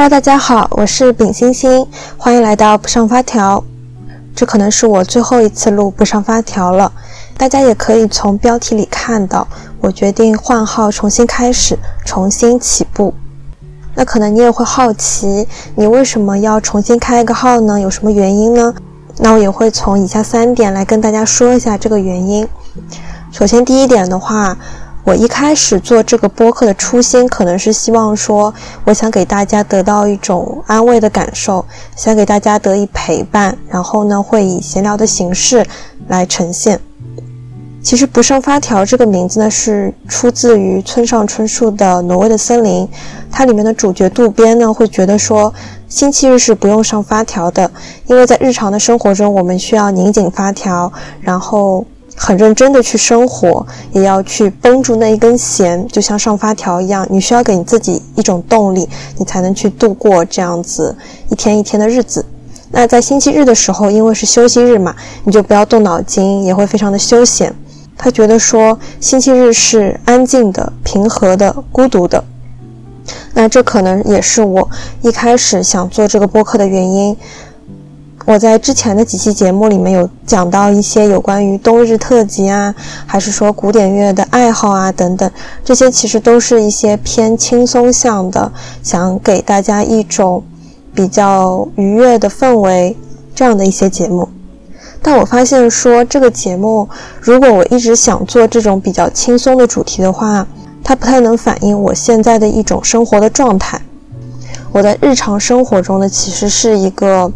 Hello，大家好，我是丙星星，欢迎来到不上发条。这可能是我最后一次录不上发条了。大家也可以从标题里看到，我决定换号，重新开始，重新起步。那可能你也会好奇，你为什么要重新开一个号呢？有什么原因呢？那我也会从以下三点来跟大家说一下这个原因。首先，第一点的话。我一开始做这个播客的初心，可能是希望说，我想给大家得到一种安慰的感受，想给大家得以陪伴，然后呢，会以闲聊的形式来呈现。其实“不上发条”这个名字呢，是出自于村上春树的《挪威的森林》，它里面的主角渡边呢，会觉得说，星期日是不用上发条的，因为在日常的生活中，我们需要拧紧发条，然后。很认真的去生活，也要去绷住那一根弦，就像上发条一样。你需要给你自己一种动力，你才能去度过这样子一天一天的日子。那在星期日的时候，因为是休息日嘛，你就不要动脑筋，也会非常的休闲。他觉得说星期日是安静的、平和的、孤独的。那这可能也是我一开始想做这个播客的原因。我在之前的几期节目里面有讲到一些有关于冬日特辑啊，还是说古典乐的爱好啊等等，这些其实都是一些偏轻松向的，想给大家一种比较愉悦的氛围这样的一些节目。但我发现说这个节目，如果我一直想做这种比较轻松的主题的话，它不太能反映我现在的一种生活的状态。我在日常生活中呢，其实是一个。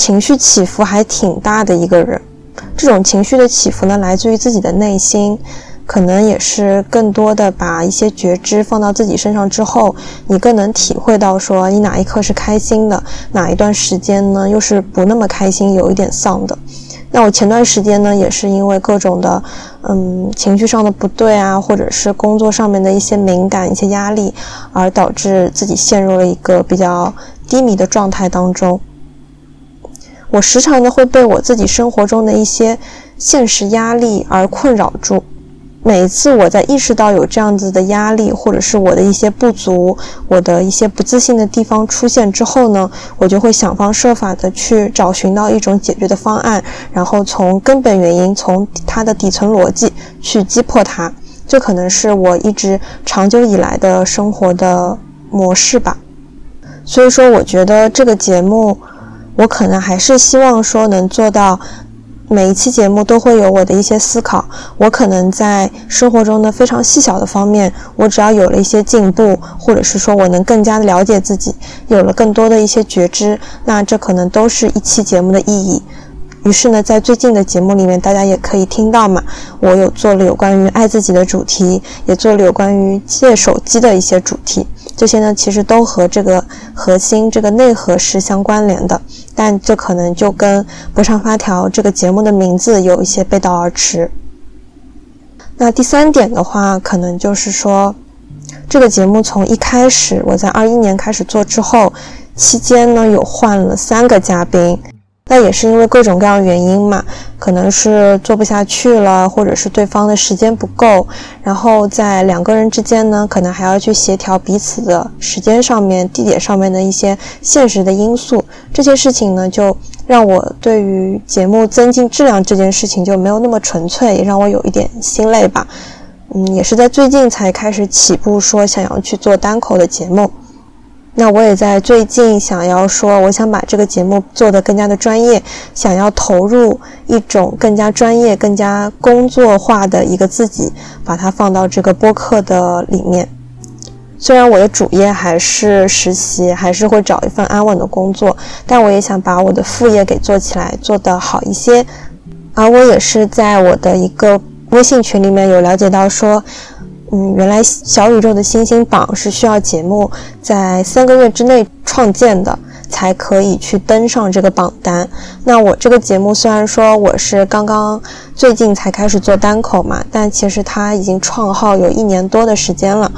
情绪起伏还挺大的一个人，这种情绪的起伏呢，来自于自己的内心，可能也是更多的把一些觉知放到自己身上之后，你更能体会到说你哪一刻是开心的，哪一段时间呢又是不那么开心，有一点丧的。那我前段时间呢，也是因为各种的，嗯，情绪上的不对啊，或者是工作上面的一些敏感、一些压力，而导致自己陷入了一个比较低迷的状态当中。我时常的会被我自己生活中的一些现实压力而困扰住。每次我在意识到有这样子的压力，或者是我的一些不足、我的一些不自信的地方出现之后呢，我就会想方设法的去找寻到一种解决的方案，然后从根本原因、从它的底层逻辑去击破它。这可能是我一直长久以来的生活的模式吧。所以说，我觉得这个节目。我可能还是希望说能做到每一期节目都会有我的一些思考。我可能在生活中的非常细小的方面，我只要有了一些进步，或者是说我能更加的了解自己，有了更多的一些觉知，那这可能都是一期节目的意义。于是呢，在最近的节目里面，大家也可以听到嘛，我有做了有关于爱自己的主题，也做了有关于借手机的一些主题。这些呢，其实都和这个核心、这个内核是相关联的，但这可能就跟不上发条这个节目的名字有一些背道而驰。那第三点的话，可能就是说，这个节目从一开始我在二一年开始做之后，期间呢有换了三个嘉宾。那也是因为各种各样原因嘛，可能是做不下去了，或者是对方的时间不够，然后在两个人之间呢，可能还要去协调彼此的时间上面、地点上面的一些现实的因素。这些事情呢，就让我对于节目增进质量这件事情就没有那么纯粹，也让我有一点心累吧。嗯，也是在最近才开始起步，说想要去做单口的节目。那我也在最近想要说，我想把这个节目做得更加的专业，想要投入一种更加专业、更加工作化的一个自己，把它放到这个播客的里面。虽然我的主业还是实习，还是会找一份安稳的工作，但我也想把我的副业给做起来，做得好一些。而我也是在我的一个微信群里面有了解到说。嗯，原来小宇宙的星星榜是需要节目在三个月之内创建的，才可以去登上这个榜单。那我这个节目虽然说我是刚刚最近才开始做单口嘛，但其实它已经创号有一年多的时间了。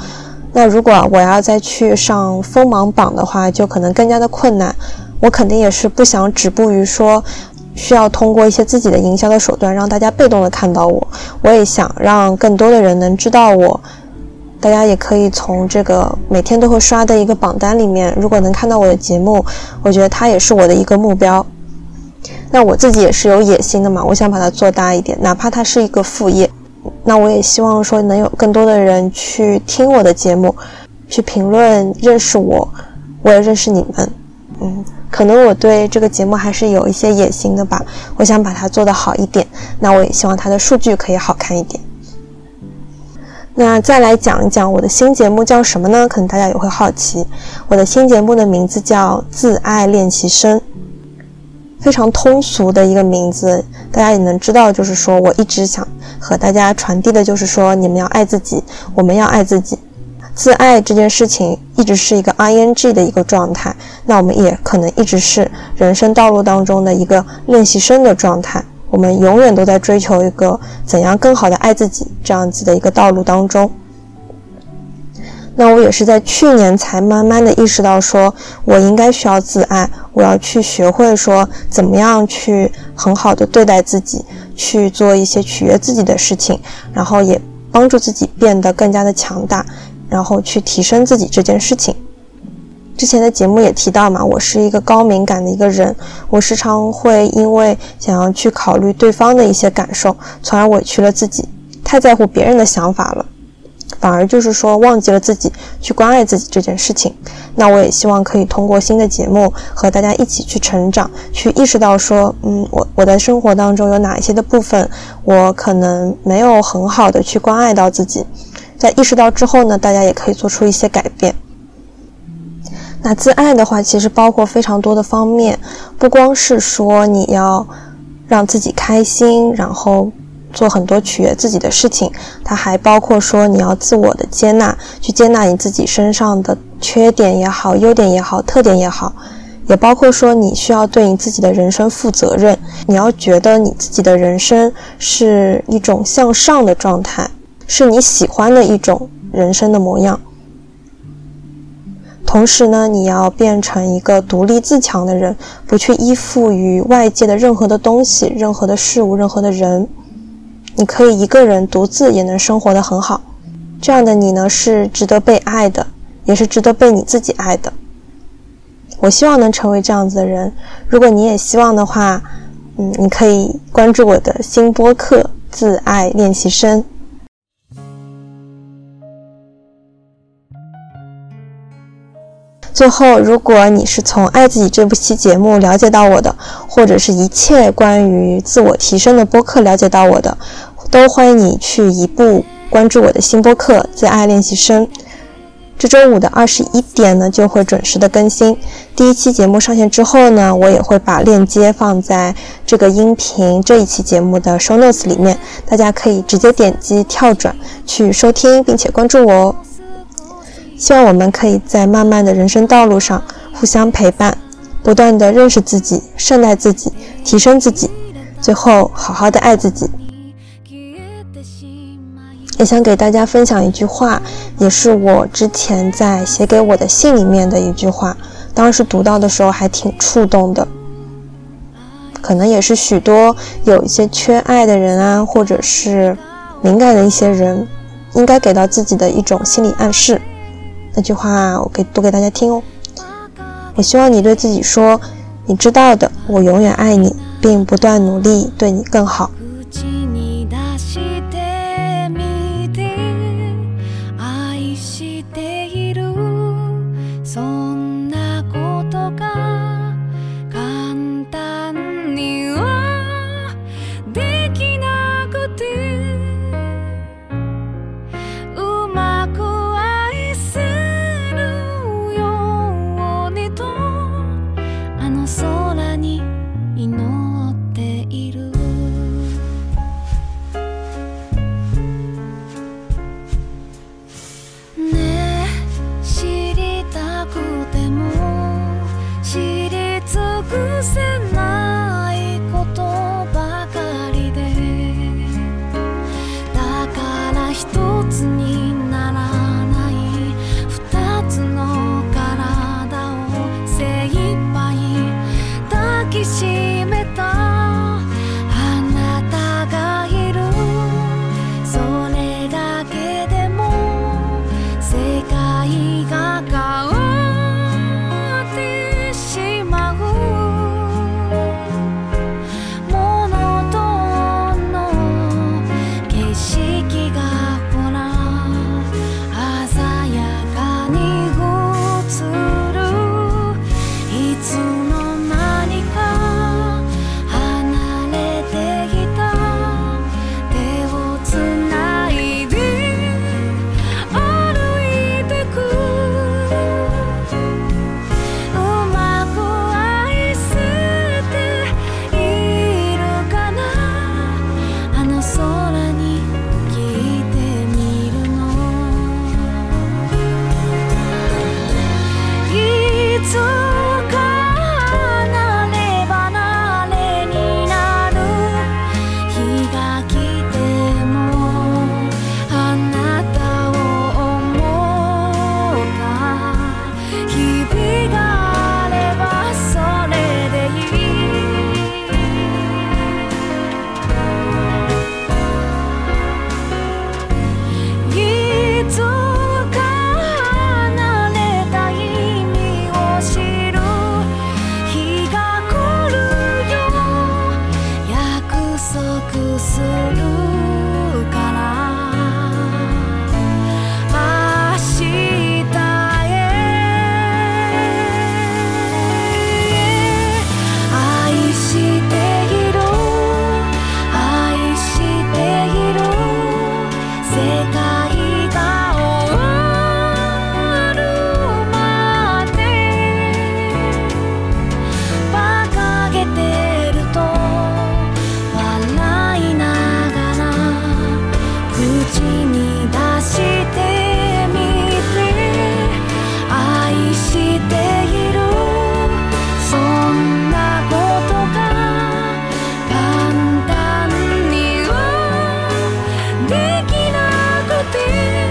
那如果我要再去上锋芒榜的话，就可能更加的困难。我肯定也是不想止步于说。需要通过一些自己的营销的手段，让大家被动的看到我。我也想让更多的人能知道我，大家也可以从这个每天都会刷的一个榜单里面，如果能看到我的节目，我觉得它也是我的一个目标。那我自己也是有野心的嘛，我想把它做大一点，哪怕它是一个副业。那我也希望说能有更多的人去听我的节目，去评论，认识我，我也认识你们。嗯，可能我对这个节目还是有一些野心的吧，我想把它做得好一点。那我也希望它的数据可以好看一点。那再来讲一讲我的新节目叫什么呢？可能大家也会好奇，我的新节目的名字叫自爱练习生。非常通俗的一个名字，大家也能知道，就是说我一直想和大家传递的，就是说你们要爱自己，我们要爱自己。自爱这件事情一直是一个 ing 的一个状态，那我们也可能一直是人生道路当中的一个练习生的状态。我们永远都在追求一个怎样更好的爱自己这样子的一个道路当中。那我也是在去年才慢慢的意识到，说我应该需要自爱，我要去学会说怎么样去很好的对待自己，去做一些取悦自己的事情，然后也帮助自己变得更加的强大，然后去提升自己这件事情。之前的节目也提到嘛，我是一个高敏感的一个人，我时常会因为想要去考虑对方的一些感受，从而委屈了自己，太在乎别人的想法了。反而就是说忘记了自己去关爱自己这件事情。那我也希望可以通过新的节目和大家一起去成长，去意识到说，嗯，我我在生活当中有哪一些的部分，我可能没有很好的去关爱到自己。在意识到之后呢，大家也可以做出一些改变。那自爱的话，其实包括非常多的方面，不光是说你要让自己开心，然后。做很多取悦自己的事情，它还包括说你要自我的接纳，去接纳你自己身上的缺点也好、优点也好、特点也好，也包括说你需要对你自己的人生负责任，你要觉得你自己的人生是一种向上的状态，是你喜欢的一种人生的模样。同时呢，你要变成一个独立自强的人，不去依附于外界的任何的东西、任何的事物、任何的人。你可以一个人独自也能生活的很好，这样的你呢是值得被爱的，也是值得被你自己爱的。我希望能成为这样子的人。如果你也希望的话，嗯，你可以关注我的新播客《自爱练习生》。最后，如果你是从《爱自己》这部期节目了解到我的，或者是一切关于自我提升的播客了解到我的，都欢迎你去一步关注我的新播客《自爱练习生》。这周五的二十一点呢，就会准时的更新。第一期节目上线之后呢，我也会把链接放在这个音频这一期节目的 show notes 里面，大家可以直接点击跳转去收听，并且关注我哦。希望我们可以在漫漫的人生道路上互相陪伴，不断的认识自己，善待自己，提升自己，最后好好的爱自己。也想给大家分享一句话，也是我之前在写给我的信里面的一句话，当时读到的时候还挺触动的。可能也是许多有一些缺爱的人啊，或者是敏感的一些人，应该给到自己的一种心理暗示。那句话我给读给大家听哦。我希望你对自己说：“你知道的，我永远爱你，并不断努力对你更好。”思できなくて